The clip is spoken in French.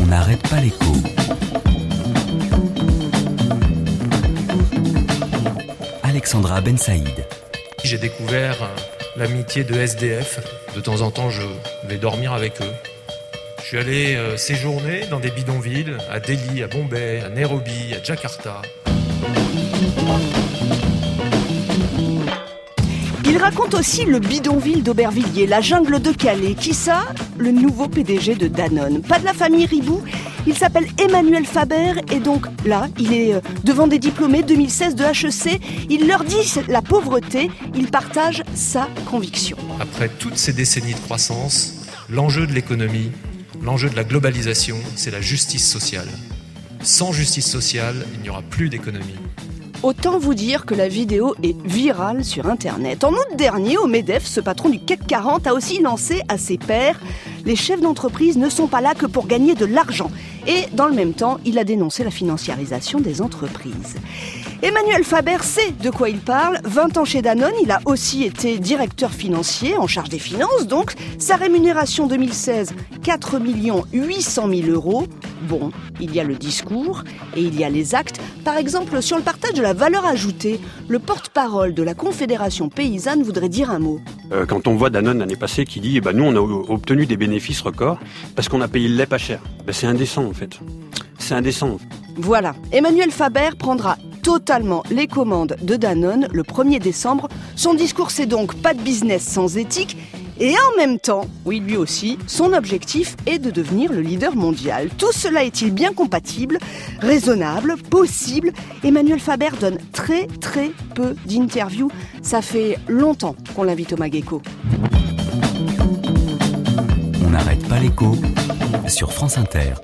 on n'arrête pas l'écho. Alexandra Ben Saïd. J'ai découvert euh, l'amitié de SDF. De temps en temps, je vais dormir avec eux. Je suis allé euh, séjourner dans des bidonvilles, à Delhi, à Bombay, à Nairobi, à Jakarta. Il raconte aussi le bidonville d'Aubervilliers, la jungle de Calais. Qui ça Le nouveau PDG de Danone. Pas de la famille Ribou. Il s'appelle Emmanuel Faber et donc là, il est euh, devant des diplômés 2016 de HEC. Il leur dit la pauvreté. Il partage sa conviction. Après toutes ces décennies de croissance, l'enjeu de l'économie, l'enjeu de la globalisation, c'est la justice sociale. Sans justice sociale, il n'y aura plus d'économie. Autant vous dire que la vidéo est virale sur Internet. En août dernier, au MEDEF, ce patron du CAC 40 a aussi lancé à ses pairs Les chefs d'entreprise ne sont pas là que pour gagner de l'argent. Et dans le même temps, il a dénoncé la financiarisation des entreprises. Emmanuel Faber sait de quoi il parle. 20 ans chez Danone, il a aussi été directeur financier en charge des finances. Donc, sa rémunération 2016, 4 800 000 euros. Bon, il y a le discours et il y a les actes. Par exemple, sur le partage de la valeur ajoutée, le porte-parole de la Confédération paysanne voudrait dire un mot. Euh, quand on voit Danone l'année passée qui dit eh ben, nous on a obtenu des bénéfices records parce qu'on a payé le lait pas cher. Ben, c'est indécent en fait. C'est indécent. Voilà, Emmanuel Faber prendra totalement les commandes de Danone le 1er décembre. Son discours c'est donc pas de business sans éthique et en même temps, oui lui aussi, son objectif est de devenir le leader mondial. Tout cela est-il bien compatible, raisonnable, possible? Emmanuel Faber donne très très peu d'interviews. Ça fait longtemps qu'on l'invite au Mageco. On n'arrête pas l'écho sur France Inter.